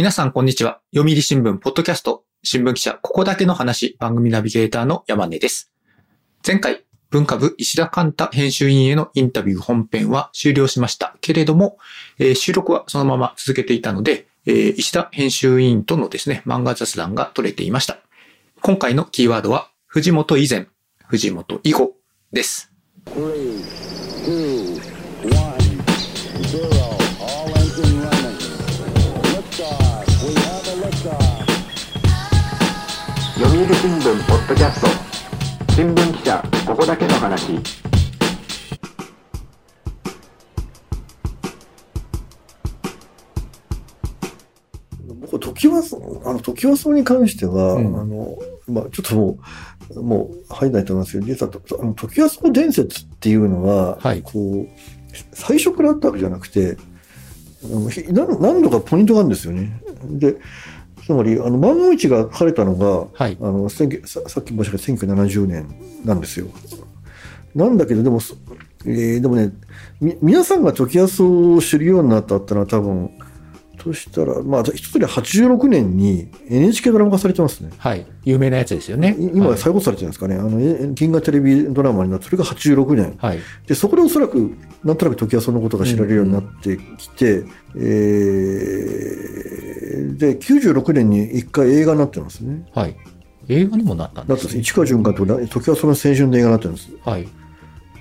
皆さん、こんにちは。読売新聞、ポッドキャスト、新聞記者、ここだけの話、番組ナビゲーターの山根です。前回、文化部石田寛太編集委員へのインタビュー本編は終了しましたけれども、えー収録はそのまま続けていたので、えー石田編集委員とのですね、漫画雑談が取れていました。今回のキーワードは、藤本以前、藤本以後です。Three, two, one, 読売新聞ポッドキャスト。新聞記者ここだけの話。僕、時はそ、あの、時はそうに関しては、うん。あの、まあ、ちょっともう、もう入んないと思いますけど、実はと、あの、時はそう伝説っていうのは、はい。こう、最初からあったわけじゃなくて、何度かポイントがあるんですよね。で、つまり、あの、万が一が書かれたのが、はいあの、19ささっき申し上げた1970年なんですよ。なんだけど、でも、そえーでもね、み、皆さんが時安を知るようになったってのは多分、としたら、まあ、一つで86年に NHK ドラマ化されてますね。はい。有名なやつですよね。い今はい再放送されてるんですかね。あの、え銀河テレビドラマになって、それが86年。はい。で、そこでおそらく、なんとなく時安のことが知られるようになってきて、えーで、96年に一回映画になってるんですね。はい。映画にもなったんです、ね。市川淳監督が時安の青春の映画になってるんです。はい。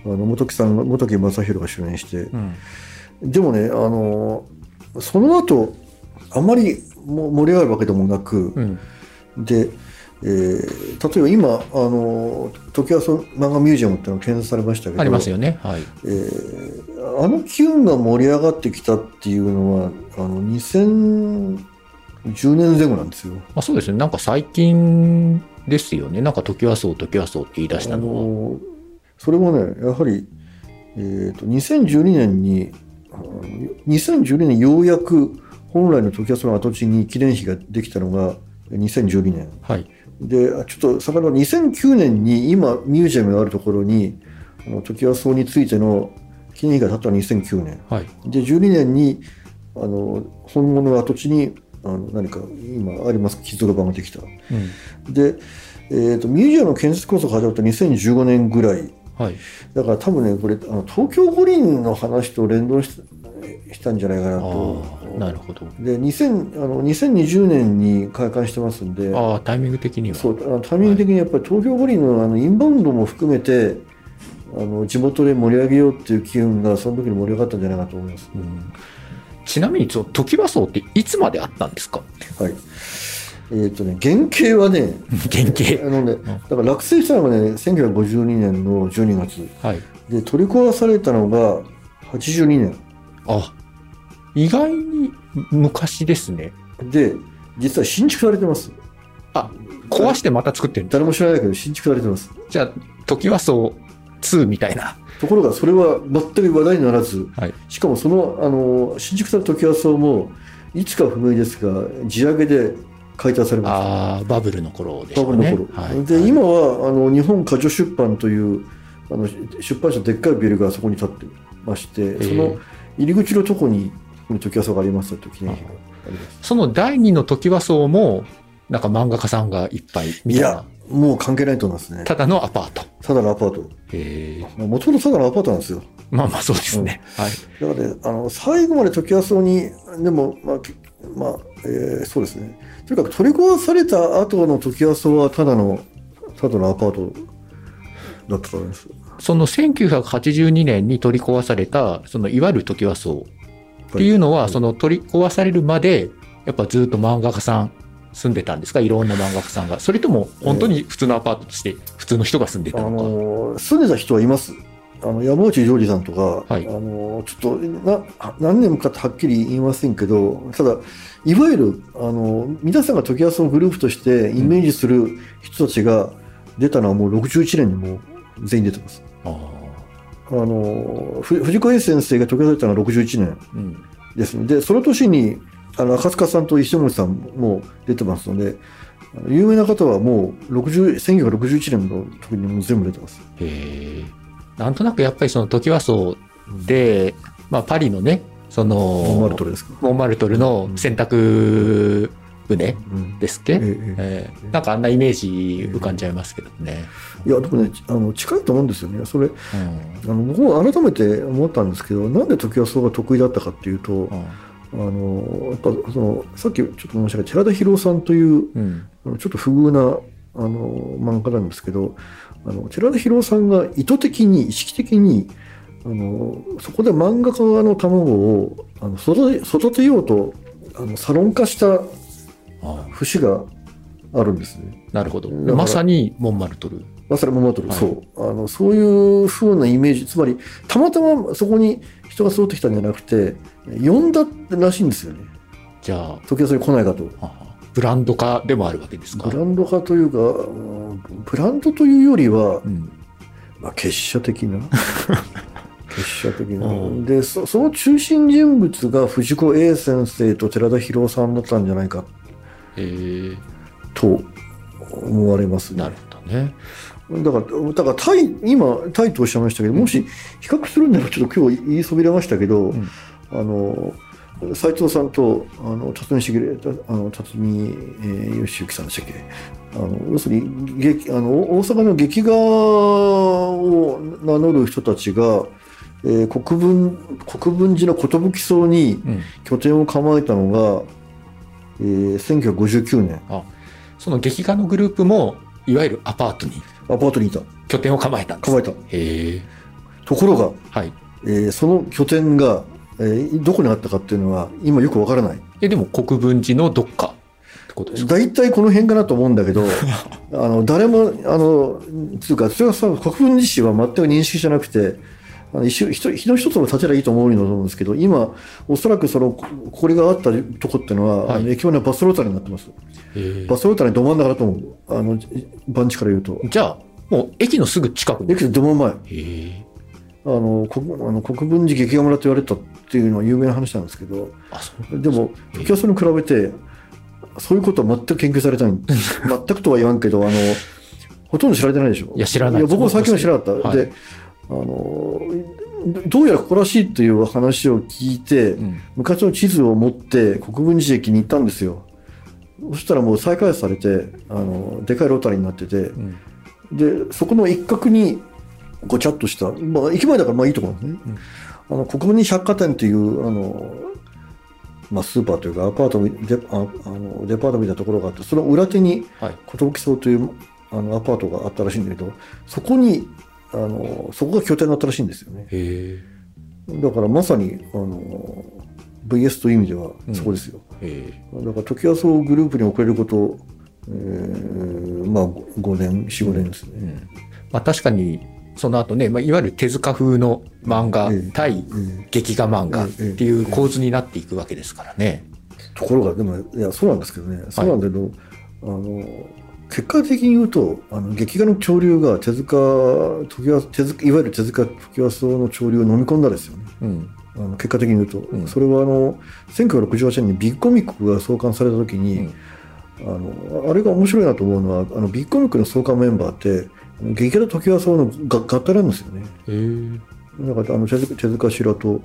あの、元木さんが、元木正宏が主演して。うん。でもね、あの、その後、あまりも盛り上がるわけでもなく、うん。で、えー例えば今、あの、時はそ漫画ミュージアムっていうのが建設されましたけど、ありますよね。はい。えーあの機運が盛り上がってきたっていうのは、あの、2010年前後なんですよ。まあ、そうですね。なんか最近ですよね。なんか時はそう、時はそうって言い出したあのは。のそれもね、やはり、えーと2012年に、あの2012年にようやく本来の時はその跡地に記念碑ができたのが2012年。はい。で、あちょっと遡る2009年に今ミュージアムがあるところに、あの時はそうについての記念碑が建ったのは2009年。はい。で、12年に、あの、本物の跡地に、あの、何か今あります傷がができた。うん。で、えーと、ミュージアムの建設構想が始まった2015年ぐらい。はい。だから多分ね、これ、あの東京五輪の話と連動ししたんじゃないかなあと。あ、なるほど。で、2000あの2020年に開館してますんで、ああ、タイミング的には。そうあのタイミング的にやっぱり東京五輪のあのインバウンドも含めて、あの地元で盛り上げようっていう機運がその時に盛り上がったんじゃないかと思います。うんちなみに、その時はそうっていつまであったんですか？はい。えっ、とね、原型はね、原型。あのね、だから落成したのがね、1952年の12月。はい。で、取り壊されたのが82年。あ、意外に昔ですね。で、実は新築されてます。あ、壊してまた作ってる。誰も知らないけど新築されてます。じゃあ、時はそう2みたいな。ところがそれは全く話題にならず、はい。しかもその、あの、新築された時はそうも、いつか不明ですが、地上げで解体されまああ、バブルの頃でしした。たね。バブルの頃。はい。で、今は、あの、日本過剰出版という、あの、出版社でっかいビルがそこに建ってまして、その入り口のとこに、時はそうがありますと記念碑があります。その第二の時はそうも、なんか漫画家さんがいっぱいみたいないや。、もう関係ないと思いますね。ただのアパート。ただのアパート。へえ。もともとただのアパートなんですよ。まあまあそうですね。はい。だからね、あの、最後まで時はそうに、でも、まあ、きまあ、えーそうですね。とにかく取り壊された後の時はそうはただの、ただのアパートだったと思います。その1982年に取り壊された、そのいわゆる時はそうっていうのは、はいその取り壊されるまで、やっぱずっと漫画家さん住んでたんですか？いろんな漫画家さんが。それとも本当に普通のアパートとして普通の人が住んであたのか？の、住んでた人はいます。あの、山内ジョージさんとか、はいあの、ちょっと、な、何年かってはっきり言いませんけど、ただ、いわゆる、あの、皆さんが時はそのグループとしてイメージする人たちが出たのはもう61年にもう全員出てます。ああの、ふ藤子 A 先生が時計されたのは61年ーうん。ですね。で、その年に、あの、赤塚さんと石森さんも出てますので、有名な方はもう60、1961年の時にもう全部出てます。へえ。なんとなくやっぱりその時はそうで、まあパリのね、その、モンマルトルですか？モンマルトルの洗濯船うんですっけ、ええええーなんかあんなイメージ浮かんじゃいますけどね。いや、でもね、あの近いと思うんですよね。それ、うんあの僕も改めて思ったんですけど、なんで時はそうが得意だったかっていうと、うんあのやっぱそのさっきちょっと申し上げた寺田博さんといううんあのちょっと不遇なあの漫画なんですけどあの寺田博さんが意図的に意識的にあのそこで漫画家の卵をあの育て育てようとあのサロン化したあ節があるんですね。なるほど。まさにモンマルトル。まさにモマトル、はい。そう。あのそういう風なイメージ。つまりたまたまそこに人が揃ってきたんじゃなくて呼んだらしいんですよね。じゃあ、時はそれ来ないかと。あブランド化でもあるわけですか？ブランド化というかうんブランドというよりは、うん。まあ、結社的な？結社的な、うん。でそその中心人物が藤子 A 先生と寺田博さんだったんじゃないかえ。ー、と思われますね。なるほどね。だから、だからタイ、今、タイとおっしゃいましたけど、もし比較するんなら、ちょっと今日言いそびれましたけど、ん。あの、斉藤さんと、あの、辰巳茂、あの、辰巳、えー、義行さんでしたっけ？あの、要するに、劇、あの、大阪の劇画を名乗る人たちが、えー国分、国分寺の寿荘にうん。拠点を構えたのが、えー、1959年、その劇画のグループも、いわゆるアパートにアパートにいた。拠点を構えたんです。構えた。へえ。ところが、はい。えーその拠点が、えーどこにあったかっていうのは今よくわからない。え、でも国分寺のどっかってことですか？大体この辺かなと思うんだけど、あの誰も、あの、つうか、それはさ、国分寺市は全く認識じゃなくて、あの一緒一人一つも建てりゃいいと思うのと思うんですけど、今、おそらくその、ここれがあったとこっていうのは、はいあの駅前のバスロータリーになってます。へバスロータリーのど真ん中だと思う。あの、番地から言うとえ。。じゃあ、もう駅のすぐ近くに。駅のど真ん前。あの、国あの国分寺劇画村と言われたっていうのは有名な話なんですけど、あ、そう。でも、時はそれに比べて、そういうことは全く研究されてない。全くとは言わんけど、あの、ほとんど知られてないでしょ。いや知らないや、僕も最近は知らなかった。はいで、あの、どどうやらここらしいという話を聞いて、うん。昔の地図を持って国分寺駅に行ったんですよ。そしたらもう再開発されて、あの、でかいロータリーになってて、うん。で、そこの一角にごちゃっとした、まあ、駅前だからまあいいところですね。あの、国分百貨店っていう、あの、まあ、スーパーというかアパートみデああのデパートみたいなところがあって、その裏手にはい。寿荘というあのアパートがあったらしいんだけど、そこに、あの、そこが拠点だったらしいんですよね。へだからまさに、あの、VS という意味ではそこですよ。え。へえ。だから、時はそうグループに遅れること、えーまあ、5年、4、5年ですね。うん。まあ確かに、その後ね、まあ、いわゆる手塚風の漫画ええ対え劇画漫画っていう構図になっていくわけですからね。ところが、でも、いや、そうなんですけどね、そうなんだけど、あの、結果的に言うと、あの劇画の潮流が手塚、時は手塚いわゆる手塚時は荘の潮流を飲み込んだですよね。うん。あの結果的に言うと、うんそれはあの1968年にビッグコミックが創刊された時に、うんあのあれが面白いなと思うのはあのビッグコミックの創刊メンバーって劇画と時は荘のが合体なんですよね。だからあの手塚白と、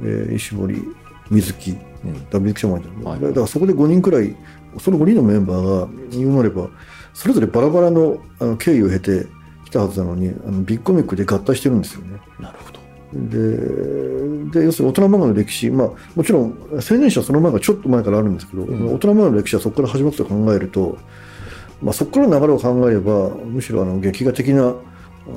えー石森水木うん。だ水木さんもいたんだはいだからそこで5人くらいその5人のメンバーが言うなればそれぞれバラバラのあの経緯を経てきたはずなのにあのビッグコミックで合体してるんですよね。なるほど。でで要するに大人漫画の歴史、まあ、もちろん青年誌はその前がちょっと前からあるんですけど、うん大人漫画の歴史はそこから始まったと考えると、まあ、そこからの流れを考えればむしろあの劇画的な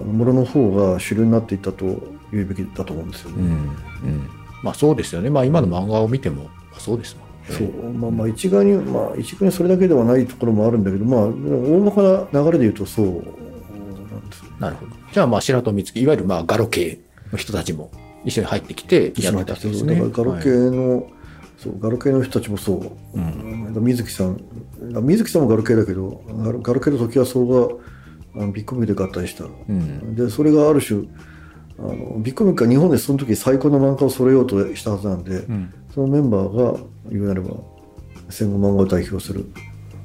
ものの方が主流になっていったと言うべきだと思うんですよね。うん。うん。まあそうですよね。まあ今の漫画を見ても、まあそうですもんね。そうまあ、まあ一概に、まあ、一概にそれだけではないところもあるんだけど、まあ、大まかな流れで言うとそうなんですよなるほど。じゃあまあ白戸光樹、いわゆるまあガロ系の人たちも一緒に入ってきてやってたですね。だからガロ系はいの、そうガロ系の人たちもそう、うん水木さん水木さんもガロ系だけどガロガロ系と時はそうがあのビッグミで合体した、うん。でそれがある種あのビッグミが日本でその時最高の漫画を揃えようとしたはずなんで、うん。そのメンバーが言うなれば戦後漫画を代表する、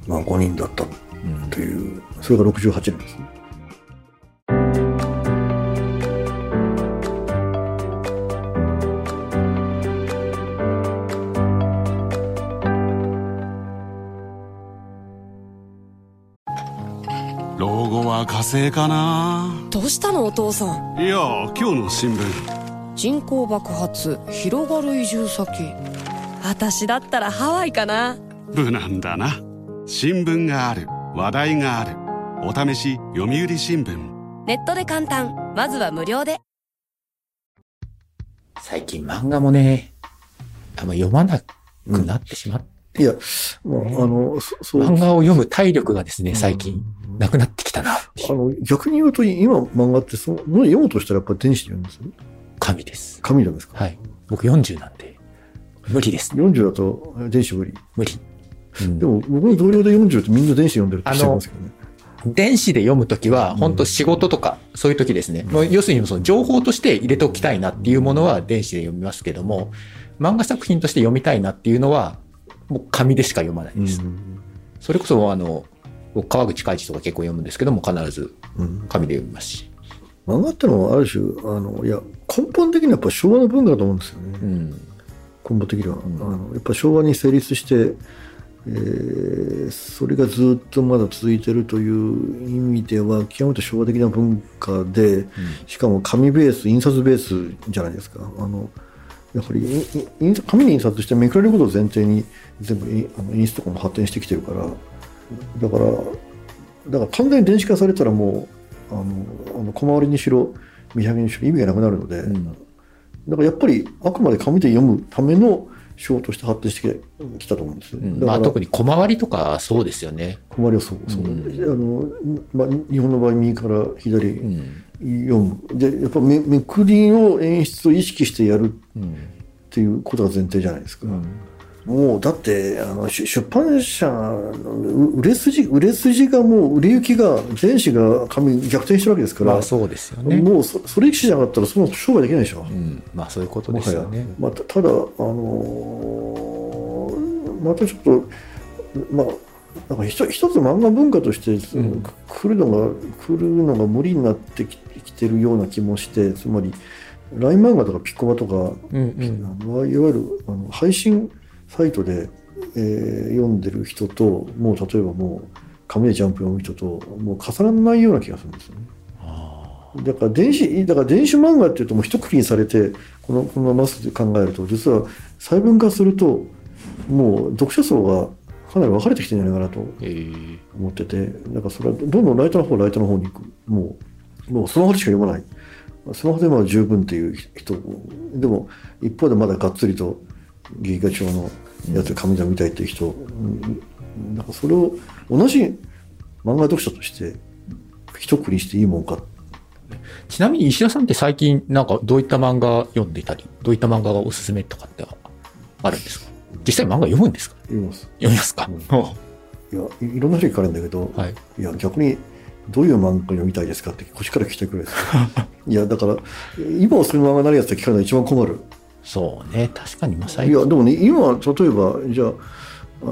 まあ、5人だったうんというそれが68年ですね。後は火星かな？どうしたのお父さん？いや今日の新聞。人口爆発広がる移住先。私だったらハワイかな。無難だな。新聞がある。話題がある。お試し読売新聞。ネットで簡単。まずは無料で。最近漫画もね、あんま読まなくなってしまっいや、もう、あの、そそう。漫画を読む体力がですね、最近、なくなってきたなあの、逆に言うと、今漫画ってその、もう読むとしたらやっぱ電子で読むんです？よ。神です。紙なんですかはい。僕40なんで、無理です。?40 だと電子無理。無理。うんでも、僕の同僚で40ってみんな電子読んでるって知ってますけどね。電子で読むときは、本当仕事とか、そういうときですね。もう要するにその情報として入れておきたいなっていうものは電子で読みますけども、漫画作品として読みたいなっていうのは、もう紙でしか読まないです。それこそ、あの、僕川口海一とか結構読むんですけども、必ずうん紙で読みますし。漫画ってのはある種、あの、いや、根本的にはやっぱ昭和の文化だと思うんですよね。うん。根本的には。んあのやっぱ昭和に成立して、えーそれがずっとまだ続いてるという意味では極めて昭和的な文化で、しかも紙ベース印刷ベースじゃないですかあのやっぱり紙に印刷してめくられることを前提に全部いあのインスとかも発展してきてるから。だからだから完全に電子化されたらもうあのあの小回りにしろ見上げにしろ意味がなくなるので、ん。だからやっぱりあくまで紙で読むための手法として発展してきたと思うんです。よ。まあ特に小回りとかそうですよね。小回りはそうそう、うん。あのまあ、日本の場合右から左。うん。読む、でやっぱめめくりの演出を意識してやるうん。っていうことが前提じゃないですか。もうだってあの出出版社のう売れ筋売れ筋がもう売れ行きが電子が紙逆転してるわけですから、まあそうですよね。もうそそれ意識しなかったらその商売できないでしょ。うん。まあそういうことですよね。まあ、たただ、あのーまたちょっと、まあ、なんか一つ一つ漫画文化として、うん来るのが来るのが無理になってききてるような気もしてつまり LINE 漫画とかピッコマとか、うんうん。いわゆるあの配信サイトで、えー読んでる人ともう例えばもう紙でジャンプ読む人ともう重ならないような気がするんですよね。だから電子だから電子漫画っていうともう一括りにされてこのこのままで考えると実は細分化するともう読者層がかなり分かれてきてるんじゃないかなとえー思っててだからそれはどんどんライトの方ライトの方に行くもうもうスマホでしか読まない。スマホでまあ十分っていう人でも一方でまだがっつりと劇画調のやつ紙で見たいっていう人、うんなんかそれを同じ漫画読者として一括りしていいもんか。ちなみに石田さんって最近なんかどういった漫画読んでたり、どういった漫画がおすすめとかってあるんですか？実際漫画読むんですか？言います。読みますか、いやいいろんな人に聞かれるんだけど、はい。いや逆にどういう漫画読みたいですかってこっちから聞いてくれ いやだから今はそういう漫画になるやつって聞かれるのが一番困る。そうね。確かに、まあ最いやでもね今例えばじゃあ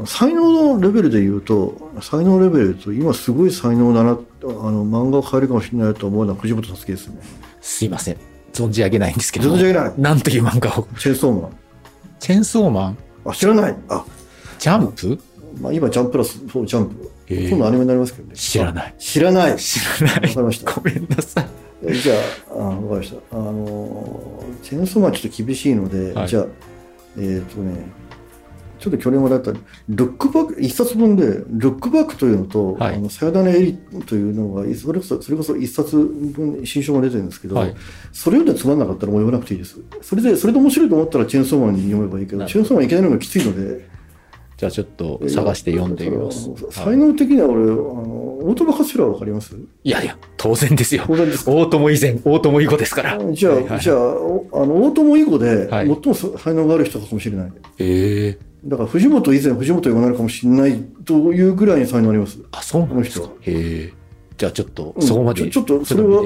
才能のレベルで言うと才能レベルと今すごい才能だなあの漫画を変えるかもしれないと思うのは藤本達樹ですね。すいません。存じ上げないんですけど。存じ上げない。なんという漫画を？チェーンソーマン。チェンソーマン？あ知らない。あ、ジャンプ？まあ、今ジャンププラスそうジャンプ今度アニメになりますけどね。知らない。あ知らない。知らない。わかりました。ごめんなさい。えじゃあ、あわかりました。あのー、チェーンソーマンはちょっと厳しいので、はい。じゃあ、えっ、とね、ちょっと去年もだった。ら、ルックバック、一冊分で、ルックバックというのと、はい。あのさよならエリというのが、それこそ、それこそ一冊分、新書が出てるんですけど、はい。それ読んでつまんなかったらもう読まなくていいです。それで、それで面白いと思ったらチェーンソーマンに読めばいいけどチェーンソーマンいけないのがきついので、じゃあちょっと探して読んでみます。才能的には俺、あの、オートバカスラーわかりますいやいや、当然ですよ。当然ですか大友以前、大友以後ですから。じゃあ、はいはいじゃあ、おあの、大友以後で、はい最も才能がある人かもしれない。ええだから、藤本以前、藤本以後になるかもしれないというぐらいに才能あります。あ、そうなんですか。へえ。じゃあちょっと、うんそこまで、ちょちょっとそれは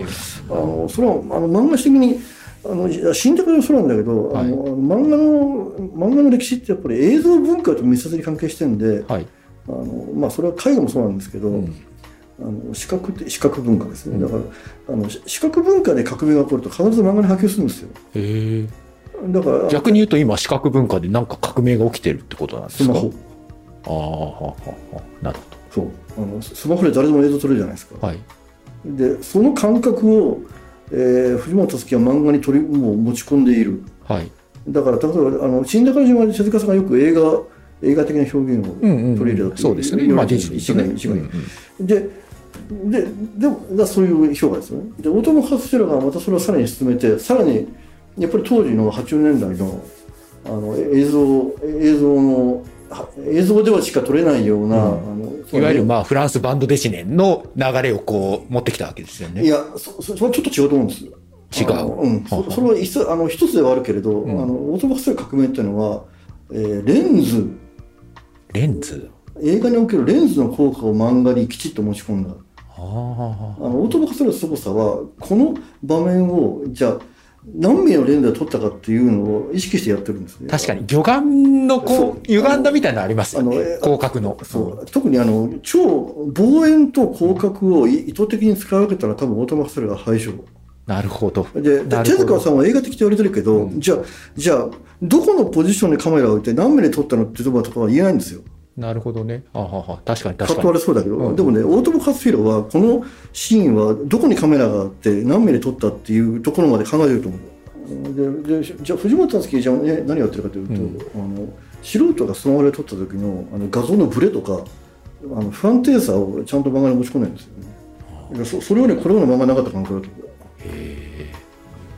あの、それは、あの、漫画史的に、あの、いや死んだからそうなんだけど、はい。あの、漫画の、漫画の歴史ってやっぱり映像文化と密接に関係してるんで、はい。あの、まあ、それは絵画もそうなんですけど、うん。あの視覚って視覚文化ですね、だからあのし視覚文化で革命が起こると必ず漫画に波及するんですよ。へえ。だから逆に言うと今、視覚文化でなんか革命が起きてるってことなんですか？スマホ。ああ、はあはあはあなるそう。あのスマホで誰でも映像撮れるじゃないですか、ほど。はい。でその感覚を、えー藤本つ樹は漫画に取りもう持ち込んでいる。はい。だから例えばあの新宝島で手塚さんがよく映画映画的な表現をうんうん取り入れたってそうですね。まあ、一概に一概にうんうんでででもだからそういう評価ですよね。でオトモ・カステラがまたそれをさらに進めてさらにやっぱり当時の80年代のあの映像映像のは映像ではしか撮れないような、あのいわゆる、まあ、フランスバンドデシネンの流れをこう、持ってきたわけですよね。いやそそそれはちょっと違うと思うんです。よ違う。うん、そそれは一つあの一つではあるけれど、ん。あのオートバス革命っていうのは、えーレンズ。レンズ？映画におけるレンズの効果を漫画にきちっと持ち込んだ。ああ。あのオートバカステラの凄さはこの場面をじゃあ何名のレンズで撮ったかっていうのを意識してやってるんですね。確かに、魚眼のこう、歪んだみたいなのありますよね。あのえ。広角の。そう。特にあの超望遠と広角を意図的に使い分けたら多分オートバカステラが最初なるほど。でで手塚さんは映画的って言われてるけど、じゃあじゃあどこのポジションでカメラを置いて何名で撮ったのってところは言えないんですよなるほどね。あはは。確かにカッ確かに。ト割れそうだけど、うん。でもねオートボカスフィロはこのシーンはどこにカメラがあって何名で撮ったっていうところまで考えてると思う。ででじゃあ藤本敦樹じゃあ、ね、何やってるかというと、うん。あの素人がスマホで撮った時のあの画像のブレとかあの不安定さをちゃんと漫画に持ち込んでるんですよね。だからそそれをねこれまで漫画なかった感覚だと思う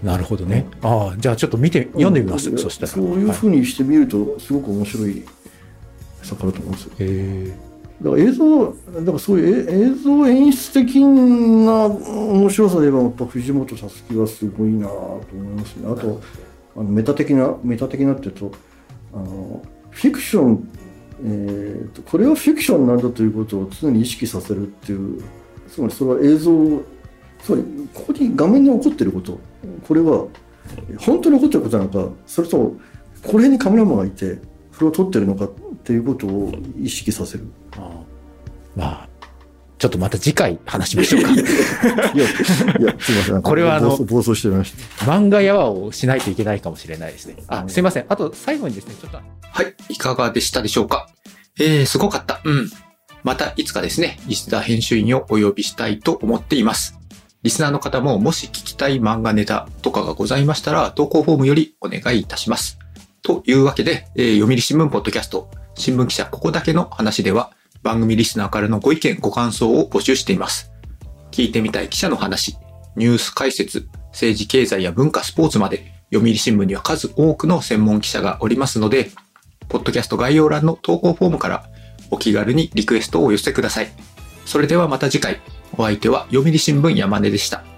なるほどね。ああ、じゃあちょっと見て、読んでみます。うん。そしたら。そういうふうにしてみるとすごく面白い作家だと思うんですよ。だから映像だからそういうえ映像演出的な面白さで言えばやっぱ藤本さつきはすごいなと思いますね。あとあのメタ的なメタ的なっていうとあのフィクション、えーとこれはフィクションなんだということを常に意識させるっていうつまりそれは映像つまりここに画面に起こってることこれは本当に起こってることなのかそれともこの辺にカメラマンがいてそれを撮ってるのかっていうことを意識させる。え。ああまあ、ちょっとまた次回話しましょうか。いや、いや、すみません。これはあの暴走暴走してました。漫画やわをしないといけないかもしれないですね。あ、すいません。あと最後にですね、ちょっと。はい。いかがでしたでしょうか？えー、すごかった。うん。またいつかですね、石田編集員をお呼びしたいと思っています。リスナーの方ももし聞きたい漫画ネタとかがございましたら、投稿フォームよりお願いいたします。というわけで、えー読売新聞ポッドキャスト、新聞記者ここだけの話では、番組リスナーからのご意見、ご感想を募集しています。聞いてみたい記者の話、ニュース解説、政治経済や文化スポーツまで、読売新聞には数多くの専門記者がおりますので、ポッドキャスト概要欄の投稿フォームからお気軽にリクエストをお寄せください。それではまた次回、お相手は読売新聞山根でした。